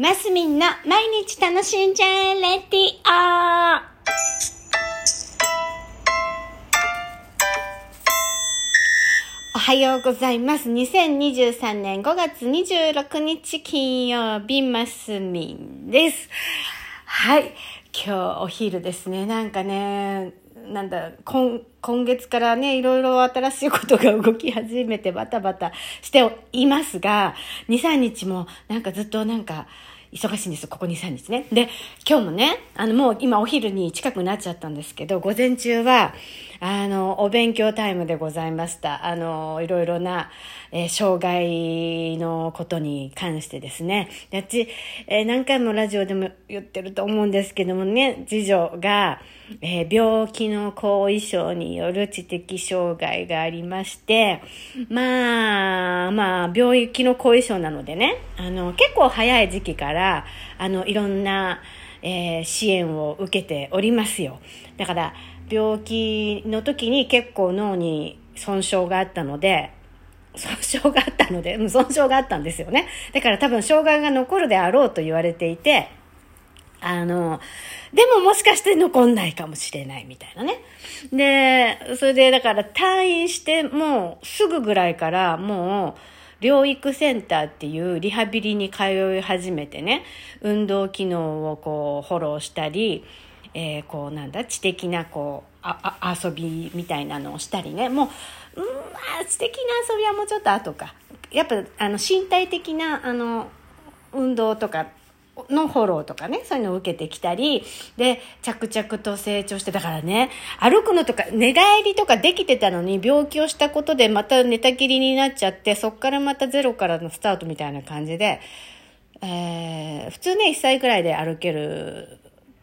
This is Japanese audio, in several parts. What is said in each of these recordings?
マスミンの毎日楽しんじゃえレディオおはようございます。2023年5月26日金曜日、マスミンです。はい。今日お昼ですね。なんかね、なんだ、今、今月からね、いろいろ新しいことが動き始めてバタバタしていますが、2、3日もなんかずっとなんか、忙しいんですここ2、3日ね。で、今日もね、あの、もう今お昼に近くなっちゃったんですけど、午前中は、あの、お勉強タイムでございました。あの、いろいろな、えー障害のことに関してですね。で、私、えー何回もラジオでも言ってると思うんですけどもね、次女が、えー病気の後遺症による知的障害がありまして、まあ、まあ、病気の後遺症なのでね、あの、結構早い時期から、あの、いろんな、えー支援を受けておりますよ。だから、病気の時に結構脳に損傷があったので、損傷があったので、う損傷があったんですよね。だから多分障害が残るであろうと言われていて、あの、でももしかして残んないかもしれないみたいなね。で、それでだから退院してもうすぐぐらいからもう療育センターっていうリハビリに通い始めてね、運動機能をこうフォローしたり、えーこうなんだ、知的なこう、あ遊びみたいなのをしたりね、もう、うん、まあ知的な遊びはもうちょっと後か。やっぱあの身体的なあの運動とかのフォローとかね、そういうのを受けてきたり、で、着々と成長して、だからね、歩くのとか、寝返りとかできてたのに、病気をしたことでまた寝たきりになっちゃって、そっからまたゼロからのスタートみたいな感じで、えー普通ね、1歳ぐらいで歩ける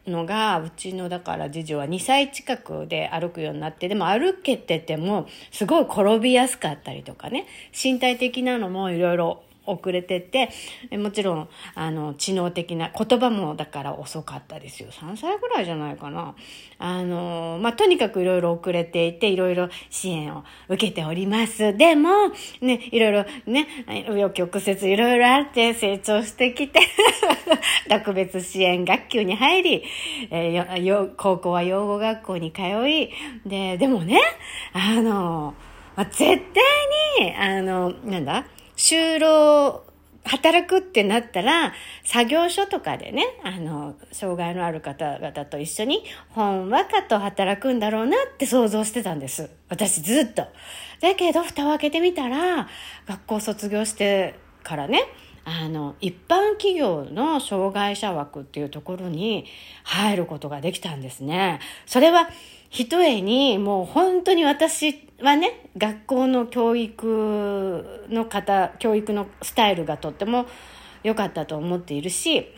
のが、うちのだから次女は2歳近くで歩くようになって、でも歩けてても、すごい転びやすかったりとかね、身体的なのもいろいろ遅れてて、もちろん、あの、知能的な、言葉もだから遅かったですよ。3歳ぐらいじゃないかな。あの、まあ、とにかくいろいろ遅れていて、いろいろ支援を受けております。でも、ね、いろいろね、紆余曲折いろいろあって成長してきて、特別支援学級に入り、えーよ高校は養護学校に通い、で、でもね、あの、まあ、絶対に、あの、なんだ、就労、働くってなったら、作業所とかでね、あの、障害のある方々と一緒に、ほんわかと働くんだろうなって想像してたんです。私ずっと。だけど、蓋を開けてみたら、学校卒業してからね、あの、一般企業の障害者枠っていうところに入ることができたんですね。それは、ひとえに、もう本当に私はね、学校の教育の方、教育のスタイルがとっても良かったと思っているし、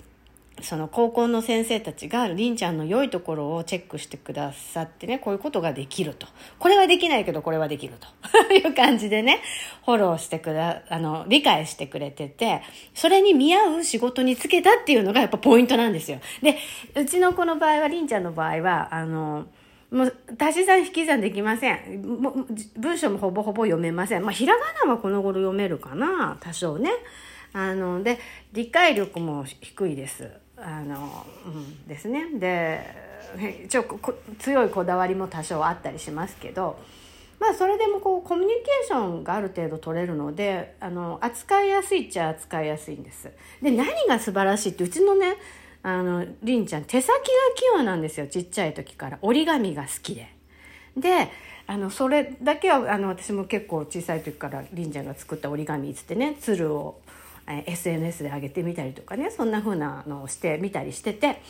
その高校の先生たちがりんちゃんの良いところをチェックしてくださってね、こういうことができると。これはできないけどこれはできると いう感じでね、フォローしてくだ、あの、理解してくれてて、それに見合う仕事に就けたっていうのがやっぱポイントなんですよ。で、うちの子の場合は、りんちゃんの場合は、あの、もう足し算引き算できません。文章もほぼほぼ読めません。まあ、ひらがなはこの頃読めるかな、多少ね。あの、で、理解力も低いです。あの、うん、ですね。で、ちょこ強いこだわりも多少あったりしますけど、まあそれでもこうコミュニケーションがある程度取れるのであの扱いやすいっちゃ扱いやすいんです。で何が素晴らしいってうちのねあのりんちゃん手先が器用なんですよちっちゃい時から折り紙が好きで。であのそれだけはあの私も結構小さい時からりんちゃんが作った折り紙っつってね鶴をえ SNS で上げてみたりとかねそんな風なのをしてみたりしてて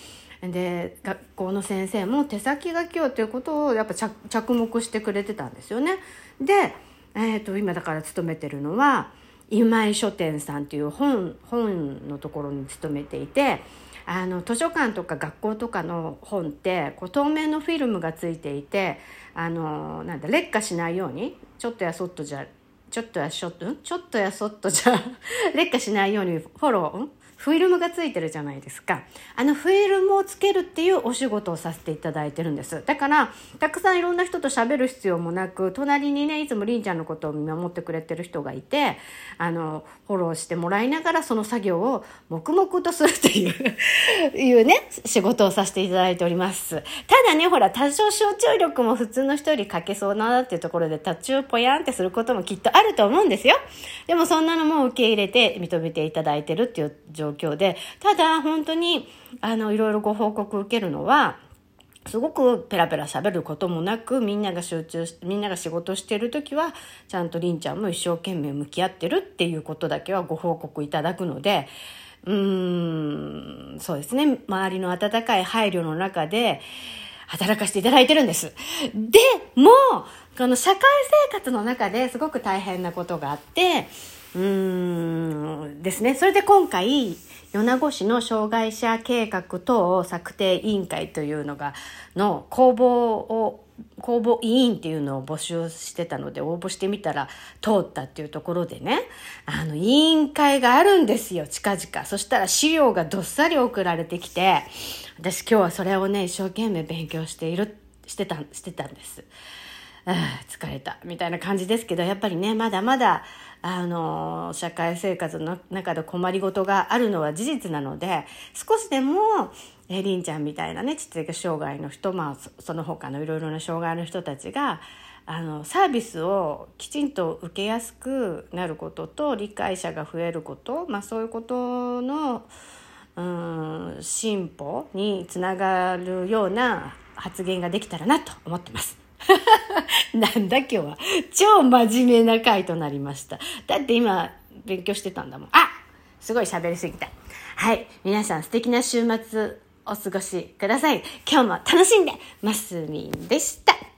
で学校の先生も手先が器用ということをやっぱ着目してくれてたんですよね。で、えー、と今だから勤めてるのは今井書店さんっていう本本のところに勤めていてあの図書館とか学校とかの本ってこう透明のフィルムがついていてあのなんだ劣化しないようにちょっとやそっとじゃちょっとやしょっと、ちょっとやそっとじゃ、劣化しないようにフォロー、ん？フィルムがついてるじゃないですか。あのフィルムをつけるっていうお仕事をさせていただいてるんです。だから、たくさんいろんな人と喋る必要もなく、隣にね、いつもりんちゃんのことを見守ってくれてる人がいて、あの、フォローしてもらいながらその作業を黙々とするという いうね、仕事をさせていただいております。ただね、ほら、多少集中力も普通の人より欠けそうなっていうところで、途中ぽやんってすることもきっとあると思うんですよ。でもそんなのも受け入れて認めていただいてるっていう状況状況で、ただ本当に、あの、いろいろご報告受けるのは、すごくペラペラ喋ることもなく、みんなが集中し、みんなが仕事してる時は、ちゃんとりんちゃんも一生懸命向き合ってるっていうことだけはご報告いただくので、うーん、そうですね。周りの温かい配慮の中で、働かせていただいてるんです。でも、この社会生活の中ですごく大変なことがあって、うんですね。それで今回、米子市の障害者計画等策定委員会というのが、の公募を、公募委員っていうのを募集してたので応募してみたら通ったっていうところでね、あの、委員会があるんですよ、近々。そしたら資料がどっさり送られてきて、私今日はそれをね、一生懸命勉強している、してた、してたんです。疲れた、みたいな感じですけど、やっぱりね、まだまだ、あの、社会生活の中で困りごとがあるのは事実なので、少しでも、えりんちゃんみたいなね、知的障害の人、まあ、その他のいろいろな障害の人たちが、あの、サービスをきちんと受けやすくなることと、理解者が増えること、まあそういうことの、うん、進歩につながるような発言ができたらなと思ってます。なんだ今日は。超真面目な回となりました。だって今、勉強してたんだもん。あすごい喋りすぎた。はい。皆さん素敵な週末お過ごしください。今日も楽しんで、マスミンでした。